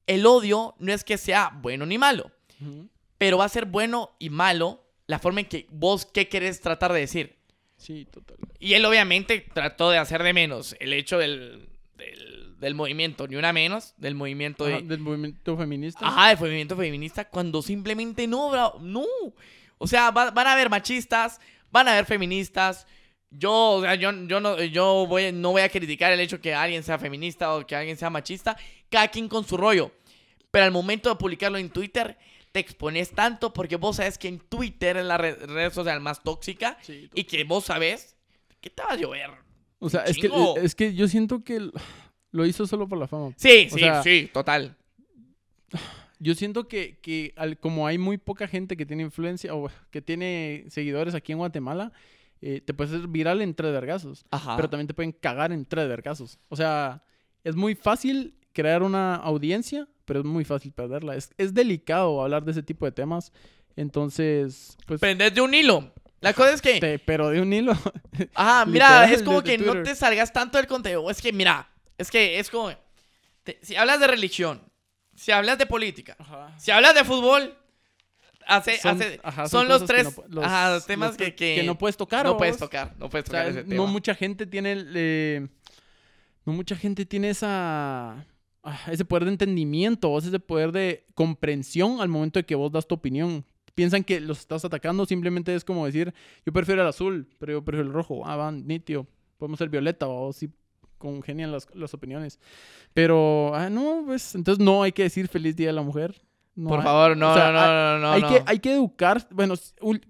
el odio no es que sea bueno ni malo, pero va a ser bueno y malo la forma en que vos qué querés tratar de decir. Sí, total. Y él obviamente trató de hacer de menos el hecho del, del, del movimiento, ni una menos, del movimiento Ajá, de... del movimiento feminista. Ajá, del movimiento feminista, cuando simplemente no, bro, no. O sea, va- van a haber machistas, van a haber feministas. Yo, o sea, yo, yo, no, yo voy, no voy a criticar el hecho que alguien sea feminista o que alguien sea machista. Cada quien con su rollo. Pero al momento de publicarlo en Twitter, te expones tanto porque vos sabes que en Twitter es la red, red social más tóxica Sí, y que vos sabes que te va a llover. O sea, es que, es que yo siento que lo hizo solo por la fama. Sí, O sí, sea- sí, total. Yo siento que, que al- como hay muy poca gente que tiene influencia o que tiene seguidores aquí en Guatemala, eh, te puedes hacer viral en tres vergazos. Ajá. Pero también te pueden cagar en tres vergazos. O sea, es muy fácil crear una audiencia, pero es muy fácil perderla. Es, es delicado hablar de ese tipo de temas. Entonces, pues... Prendés de un hilo. La cosa es que... te- pero de un hilo. Ajá, mira, Literal, es como que no te salgas tanto del contenido. Es que, mira, es que es como. te- si hablas de religión, si hablas de política, si hablas de fútbol, hace, Son- hace- ajá, son, son los que tres no los- ajá, temas los que, que- no puedes tocar, No ¿o puedes vos? tocar, no puedes O sea, tocar ese no tema. mucha gente tiene eh, no mucha gente tiene esa ese poder de entendimiento, o ese poder de comprensión al momento de que vos das tu opinión. piensan que los estás atacando, simplemente es como decir, yo prefiero el azul, pero yo prefiero el rojo. Ah, van, nítido. Podemos ser violeta o si congenian las, las opiniones. Pero, ah, no, pues, entonces no hay que decir feliz día de la mujer. No Por hay- favor, no, o sea, no, no, no, no. hay, no. Que, hay que educar. Bueno,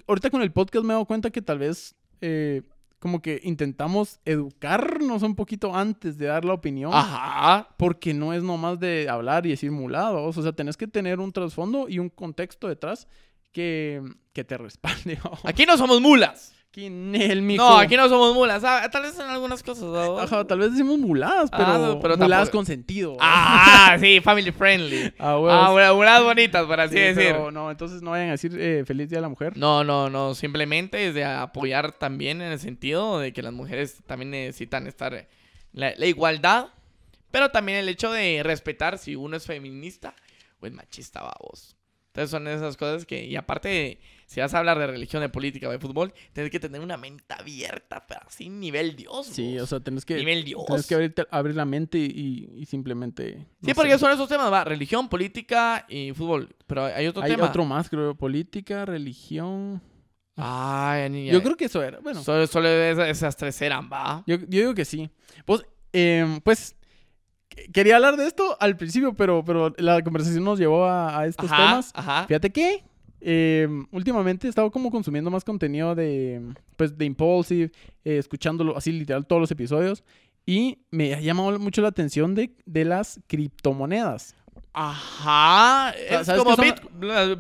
ahorita con el podcast me he dado cuenta que tal vez eh, como que intentamos educarnos un poquito antes de dar la opinión. Ajá. Porque no es nomás de hablar y decir mulados. O sea, tenés que tener un trasfondo y un contexto detrás que, que te respalde. Aquí no somos mulas. Aquí el. No, aquí no somos mulas. Ah, tal vez en algunas cosas. ¿no? Ajá, tal vez decimos muladas, pero, Ah, no, pero muladas tampoco- con sentido. Ah, sí, family friendly. Ah, huevos. Ah, una- unas bonitas, por así Sí, decir. pero no, entonces no vayan a decir eh, feliz día de la mujer. No, no, no. Simplemente es de apoyar también en el sentido de que las mujeres también necesitan estar eh, la, la igualdad, pero también el hecho de respetar si uno es feminista o es machista, babos. Entonces son esas cosas que, y aparte, si vas a hablar de religión, de política o de fútbol, tienes que tener una mente abierta, pero así nivel Dios. Sí, vos. o sea, tenés que, nivel Dios. tenés que abrirte- abrir la mente y, y simplemente... Sí, porque sé. son esos temas, va, religión, política y fútbol. Pero hay otro Hay tema. otro más, creo. Política, religión... Ay, niña. Yo creo que eso era. Bueno, Solo, solo esas, tres eran, va. yo, yo digo que sí. Pues, em, pues, que- quería hablar de esto al principio, pero, pero la conversación nos llevó a, a estos Ajá, temas. ajá. Fíjate que em, últimamente he estado como consumiendo más contenido de, pues, de Impulsive, eh, escuchándolo así literal todos los episodios. Y me ha llamado mucho la atención de, de las criptomonedas. Ajá. sea, Es ¿sabes como son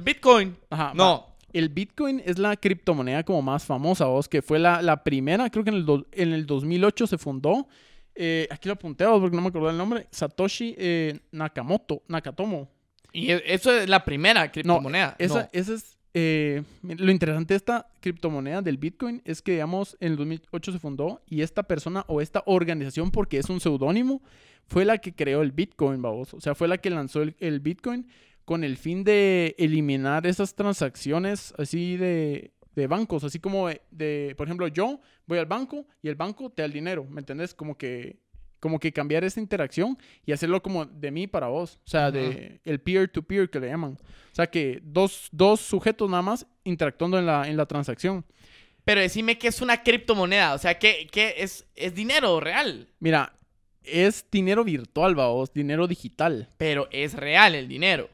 Bitcoin. Ajá, va. No. El Bitcoin es la criptomoneda como más famosa, vos, que fue la, la primera, creo que en el, do- en el 2008 se fundó. Eh, aquí lo apunté vos, porque no me acuerdo el nombre. Satoshi eh, Nakamoto, Nakatomo. Y e- eso es la primera criptomoneda. Esa, No. esa es... eh, lo interesante de esta criptomoneda del Bitcoin es que, digamos, en el 2008 se fundó y esta persona o esta organización, porque es un seudónimo, fue la que creó el Bitcoin, vamos. O sea, fue la que lanzó el, el Bitcoin con el fin de eliminar esas transacciones así de, de bancos, así como de, de, por ejemplo, yo voy al banco y el banco te da el dinero, ¿me entendés? Como que, como que cambiar esa interacción y hacerlo como de mí para vos, o sea, de el peer-to-peer que le llaman. O sea, que dos, dos sujetos nada más interactuando en la, en la transacción. Pero decime que es una criptomoneda. O sea, que, que es, es dinero real. Mira, es dinero virtual, vos, dinero digital. Pero es real el dinero.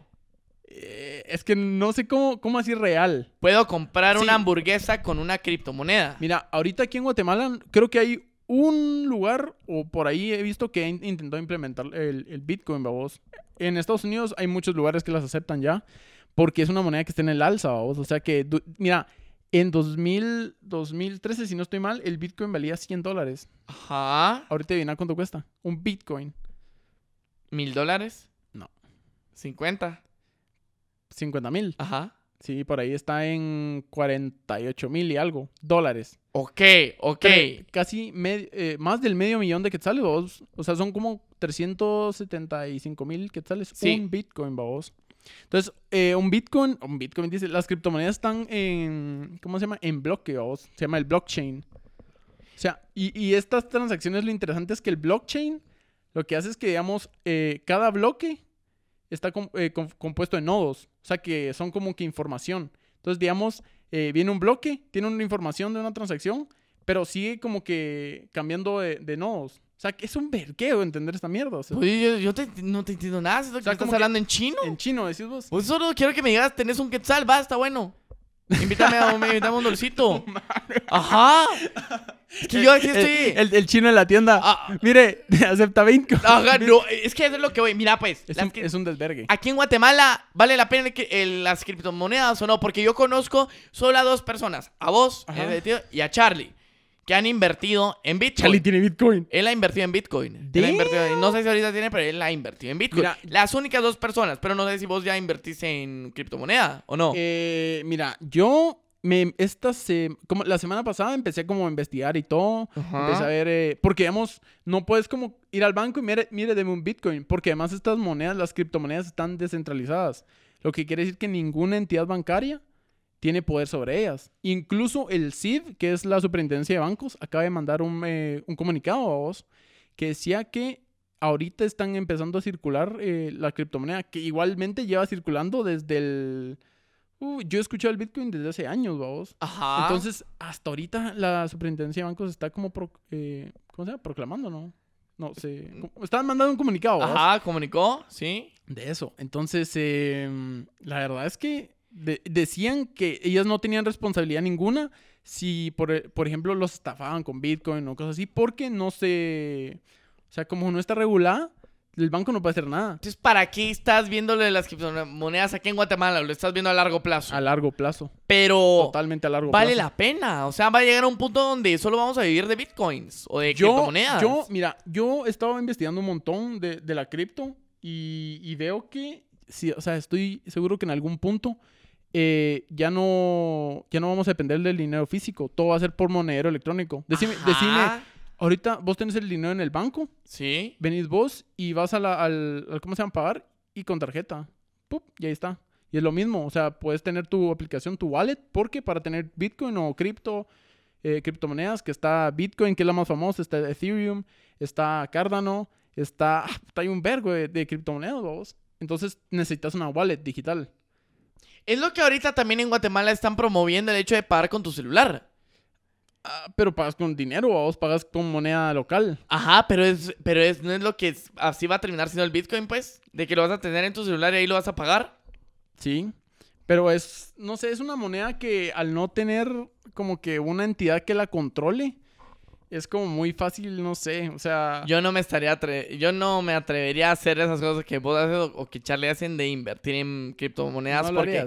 Eh, es que no sé cómo, cómo así real. Puedo comprar Sí. una hamburguesa con una criptomoneda. Mira, ahorita aquí en Guatemala creo que hay un lugar, o por ahí he visto que han intentado implementar el, el Bitcoin, babos. En Estados Unidos hay muchos lugares que las aceptan ya, porque es una moneda que está en el alza, babos. O sea que, mira, en 2000, 2013, si no estoy mal, el Bitcoin valía 100 dólares. Ajá. Ahorita adivina cuánto cuesta. Un Bitcoin, ¿Mil dólares? No. ¿50? 50 mil. Ajá. Sí, por ahí está en 48 mil y algo dólares. Ok, ok. Tre- Casi med- eh, más del medio millón de quetzales, babos. O sea, son como 375 mil quetzales. Sí. Un Bitcoin, babos. Entonces, eh, un Bitcoin, un Bitcoin dice, las criptomonedas están en, ¿cómo se llama? En bloque, babos. Se llama el blockchain. O sea, y, y estas transacciones lo interesante es que el blockchain lo que hace es que, digamos, eh, cada bloque está com- com- compuesto de nodos. O sea, que son como que información. Entonces, digamos, eh, viene un bloque, tiene una información de una transacción, pero sigue como que cambiando de, de nodos. O sea, que es un vergueo entender esta mierda. o sea, Oye, yo, yo te- no te entiendo nada. ¿Estás sea, que- hablando en chino? en chino, decís vos. Pues solo quiero que me digas, tenés un quetzal, va, está bueno. Invítame a, un- invítame a un dulcito. Ajá. Es que yo aquí El- estoy... El, el chino en la tienda. Ah. Mire, acepta 20. Ajá, no, es que eso es lo que voy. Mira, pues, Es un, que- es un desvergue. aquí en Guatemala, ¿vale la pena que, el- las criptomonedas o no? Porque yo conozco solo a dos personas, a vos eh, tío, y a Charlie, que han invertido en Bitcoin. Charlie tiene Bitcoin. Él ha invertido en Bitcoin. Él ha invertido, no sé si ahorita tiene, pero él ha invertido en Bitcoin. Mira- Las únicas dos personas, pero no sé si vos ya invertiste en criptomoneda o no. Eh, mira, yo me esta se- como la semana pasada empecé como a investigar y todo. Ajá. Empecé a ver, eh, porque digamos, no puedes como ir al banco y mire, mire, deme un Bitcoin, porque además estas monedas, las criptomonedas están descentralizadas. Lo que quiere decir que ninguna entidad bancaria tiene poder sobre ellas. Incluso el CIF, que es la Superintendencia de Bancos, acaba de mandar un, eh, un comunicado a vos que decía que ahorita están empezando a circular eh, la criptomoneda, que igualmente lleva circulando desde el Uh, yo he escuchado el Bitcoin desde hace años, vamos. Ajá. Entonces, hasta ahorita la superintendencia de bancos está como, pro- eh, ¿cómo se llama? Proclamando, ¿no? No, se... como- Estaban mandando un comunicado, ¿vamos? Ajá, comunicó, sí. De eso. Entonces, eh, la verdad es que de- decían que ellas no tenían responsabilidad ninguna si, por, e- por ejemplo, los estafaban con Bitcoin o cosas así, porque no se... O sea, como no está regulada, el banco no puede hacer nada Entonces, ¿para qué estás viéndole las criptomonedas aquí en Guatemala? Lo estás viendo a largo plazo. a largo plazo. Pero Totalmente a largo vale plazo. la pena. O sea, va a llegar a un punto donde solo vamos a vivir de bitcoins o de Yo, criptomonedas. yo, mira, yo estaba investigando un montón de, de la cripto y, y veo que, sí, o sea, estoy seguro que en algún punto eh, ya no ya no vamos a depender del dinero físico. Todo va a ser por monedero electrónico. Decime, Ajá. decime, ahorita vos tenés el dinero en el banco, Sí. venís vos y vas a la, al, al- ¿cómo se llama? Pagar y con tarjeta. Pup, y ahí está. Y es lo mismo, o sea, puedes tener tu aplicación, tu wallet, porque para tener Bitcoin o cripto, eh, criptomonedas, que está Bitcoin, que es la más famosa, está Ethereum, está Cardano, está, ah, hay un vergo de, de criptomonedas, vos. Entonces necesitas una wallet digital. Es lo que ahorita también en Guatemala están promoviendo el hecho de pagar con tu celular. Ah, pero pagas con dinero, vos pagas con moneda local. Ajá, pero es, pero es, no es lo que es- así va a terminar siendo el Bitcoin, pues. De que lo vas a tener en tu celular y ahí lo vas a pagar. Sí. Pero es, no sé, es una moneda que al no tener como que una entidad que la controle, es como muy fácil, no sé, o sea... Yo no me estaría atre- yo no me atrevería a hacer esas cosas que vos haces o, que Charlie hacen de invertir en criptomonedas no porque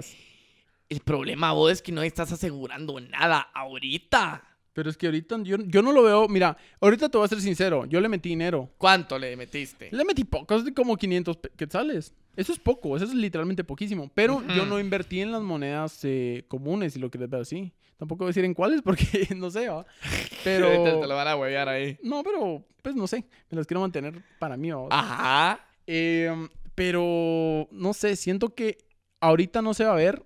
el problema vos es que no estás asegurando nada ahorita. Pero es que ahorita yo, yo no lo veo, mira, ahorita te voy a ser sincero, yo le metí dinero. ¿Cuánto le metiste? Le metí pocos, de como 500 pe- quetzales. Eso es poco, eso es literalmente poquísimo. Pero yo no invertí en las monedas eh, comunes, si lo quieres ver así. Tampoco voy a decir en cuáles porque no sé, ¿va? Pero... Te lo van a huevear ahí. No, pero pues no sé, me las quiero mantener para mí. ¿va? Ajá. Eh, pero no sé, siento que ahorita no se va a ver,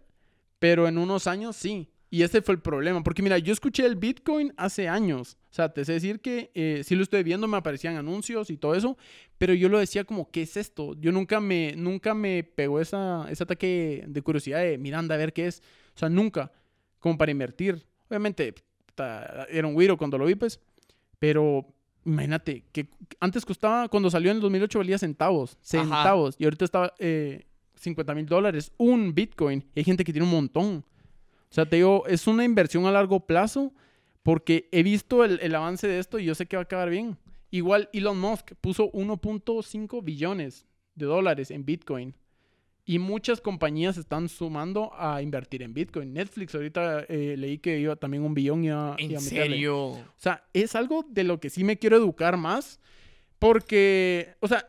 pero en unos años sí. Y ese fue el problema. Porque mira, yo escuché el Bitcoin hace años. O sea, te sé decir que eh, sí lo estoy viendo, me aparecían anuncios y todo eso. Pero yo lo decía como, ¿qué es esto? Yo nunca me, nunca me pegó esa, ese ataque de curiosidad de, mira, anda a ver qué es. O sea, nunca. Como para invertir. Obviamente, era un güiro cuando lo vi, pues. Pero imagínate, que antes costaba, cuando salió en el 2008 valía centavos. Centavos. Y ahorita estaba eh, 50 mil dólares. Un Bitcoin. Y hay gente que tiene un montón. O sea, te digo, es una inversión a largo plazo porque he visto el, el avance de esto y yo sé que va a acabar bien. Igual Elon Musk puso 1.5 billones de dólares en Bitcoin. Y muchas compañías están sumando a invertir en Bitcoin. Netflix ahorita eh, leí que iba también un billón ¿En iba a meterle. serio? O sea, es algo de lo que sí me quiero educar más. Porque, o sea,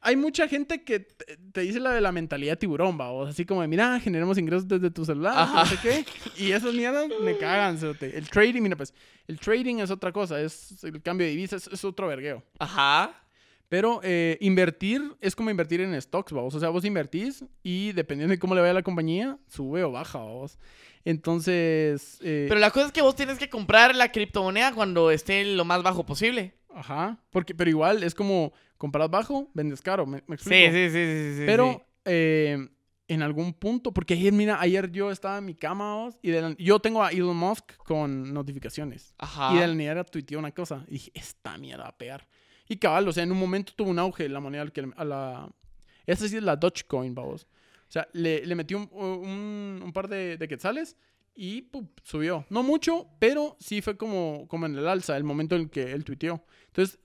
hay mucha gente que te, te dice la de la mentalidad tiburón, va. O así como de, mira, generemos ingresos desde tu celular, no sé qué. Y esas mierdas me cagan. El trading, mira, pues, el trading es otra cosa. Es el cambio de divisas, es otro vergueo. Ajá. Pero eh, invertir es como invertir en stocks, vamos. O sea, vos invertís y dependiendo de cómo le vaya a la compañía, sube o baja, vamos. Entonces, eh, Pero la cosa es que vos tienes que comprar la criptomoneda cuando esté lo más bajo posible. ajá. Porque, pero igual es como compras bajo, vendes caro. ¿Me, me Sí, explico? sí, sí, sí, sí. Pero sí. eh, en algún punto, porque ayer, mira, ayer yo estaba en mi cama vamos, y de la- yo tengo a Elon Musk con notificaciones. Ajá. Y de la nada tuiteó una cosa. Y dije, esta mierda va a pegar. Y cabal, o sea, en un momento tuvo un auge la moneda al que, a la... Esa sí es la Dogecoin, vamos. O sea, le, le metió un, un- un par de, de quetzales y ¡pum! subió. No mucho, pero sí fue como, como en el alza, el momento en el que él tuiteó. Entonces,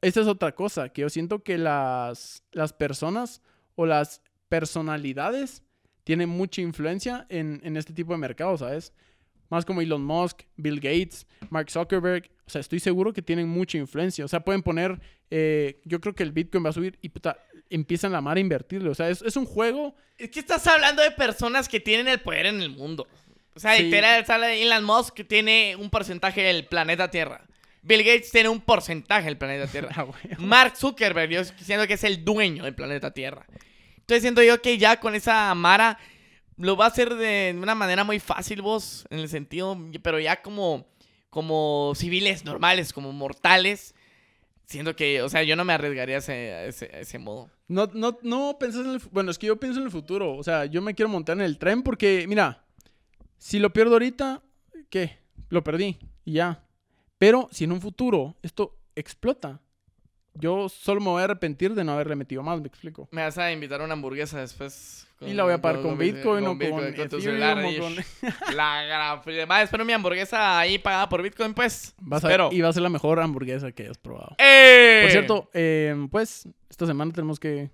esa es otra cosa, que yo siento que las, las personas o las personalidades tienen mucha influencia en, en este tipo de mercados, ¿sabes? Más como Elon Musk, Bill Gates, Mark Zuckerberg. O sea, estoy seguro que tienen mucha influencia. O sea, pueden poner, eh, yo creo que el Bitcoin va a subir y puta, empiezan la mar a invertirle. O sea, es, es un juego. Es que estás hablando de personas que tienen el poder en el mundo. O sea, Sí. literal, sale Elon Musk que tiene un porcentaje del planeta Tierra. Bill Gates tiene un porcentaje del planeta Tierra. Ah. Mark Zuckerberg, yo siento que es el dueño del planeta Tierra. Entonces siento yo que ya con esa Mara lo va a hacer de una manera muy fácil vos, en el sentido, pero ya como, como civiles normales, como mortales, siento que, o sea, yo no me arriesgaría a ese, ese, ese modo. No, no, no pensás en el... Bueno, es que yo pienso en el futuro. O sea, yo me quiero montar en el tren porque, mira, si lo pierdo ahorita, ¿qué? Lo perdí y ya. Pero si en un futuro esto explota, yo solo me voy a arrepentir de no haberle metido más, me explico. Me vas a invitar a una hamburguesa después. Y la voy a pagar con, Bitcoin o con, con tu Ethereum celular. o ahí. con- La gran... Además, espero mi hamburguesa ahí pagada por Bitcoin, pues. Vas a- espero. y va a ser la mejor hamburguesa que hayas probado. ¡Eh! Por cierto, eh, pues, esta semana tenemos que,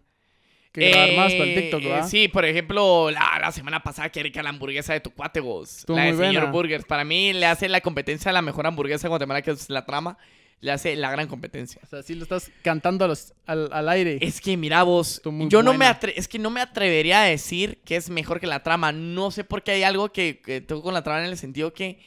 que grabar más para el Eh, TikTok, eh, ¿verdad? sí, por ejemplo, la, la semana pasada que rica la hamburguesa de tu cuate, vos. Estuvo la de señor buena. Burgers. Para mí le hace la competencia a la mejor hamburguesa de Guatemala, que es la trama. Le hace la gran competencia. O sea, sí lo estás cantando a los- al, al aire. Es que mira vos, yo no me atre- es que no me atrevería a decir que es mejor que la trama. No sé por qué hay algo que, que tengo con la trama en el sentido que.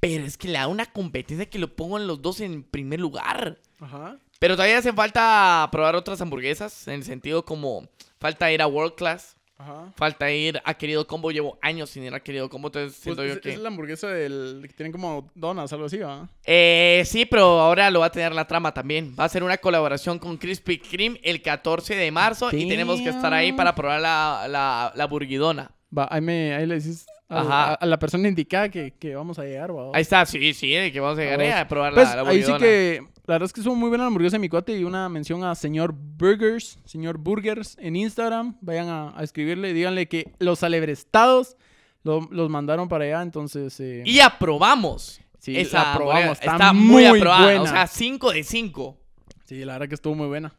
Pero es que le da una competencia que lo pongo en los dos en primer lugar. Ajá. Pero todavía hace falta probar otras hamburguesas. En el sentido como. Falta ir a World Class. Ajá. Falta ir a Querido Combo. Llevo años sin ir a Querido Combo. Entonces Pues siento es, yo que. es la hamburguesa del que tienen como donas, algo así, ¿va? Eh, sí, pero ahora lo va a tener la trama también. Va a ser una colaboración con Krispy Kreme el 14 de marzo y tenemos que estar ahí Damn. para probar la, la, la burguidona. Va, ahí, me, ahí le dices a, a- a la persona indicada que, que vamos a llegar. Ahí está, sí, sí, que vamos a llegar A ver. a probar Pues, la, la ahí sí burguidona. que, la verdad es que estuvo muy buena la hamburguesa de mi cuate y una mención a señor Burgers, señor Burgers en Instagram. Vayan a, a escribirle y díganle que los alebrestados lo- los mandaron para allá, entonces... eh, Y aprobamos. sí, Esa la probamos, hamburguesa. está, está muy, muy aprobada. buena. O sea, 5 de 5. sí, la verdad que estuvo muy buena.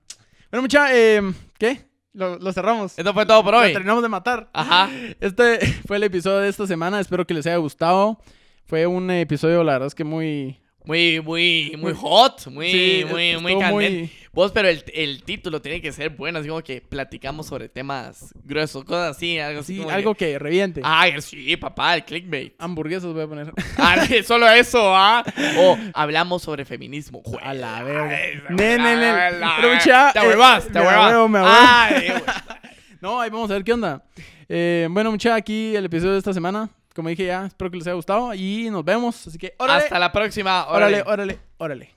Bueno, mucha, eh, ¿qué? Lo, lo cerramos. Esto fue todo por Lo hoy. terminamos de matar. Ajá. Este fue el episodio de esta semana. Espero que les haya gustado. Fue un episodio, la verdad es que muy. Muy, muy, muy hot. Muy, Sí, muy, muy candente. Vos, pero el, el título tiene que ser bueno. Así como que platicamos sobre temas gruesos, cosas así. Algo así. Sí, como algo que- que reviente. Ay, sí, papá, el clickbait. Hamburguesas voy a poner. Ah, solo eso, ¿ah? O hablamos sobre feminismo. A la verga. esa- Ne, ne, ne. a la- Pero, mucha, Te eh, huevas, te huevas. me. Ay. No, ahí vamos a ver qué onda. Eh, bueno, mucha, aquí el episodio de esta semana. Como dije ya, espero que les haya gustado y nos vemos. Así que, órale, Hasta la próxima. órale, Órale. órale, órale.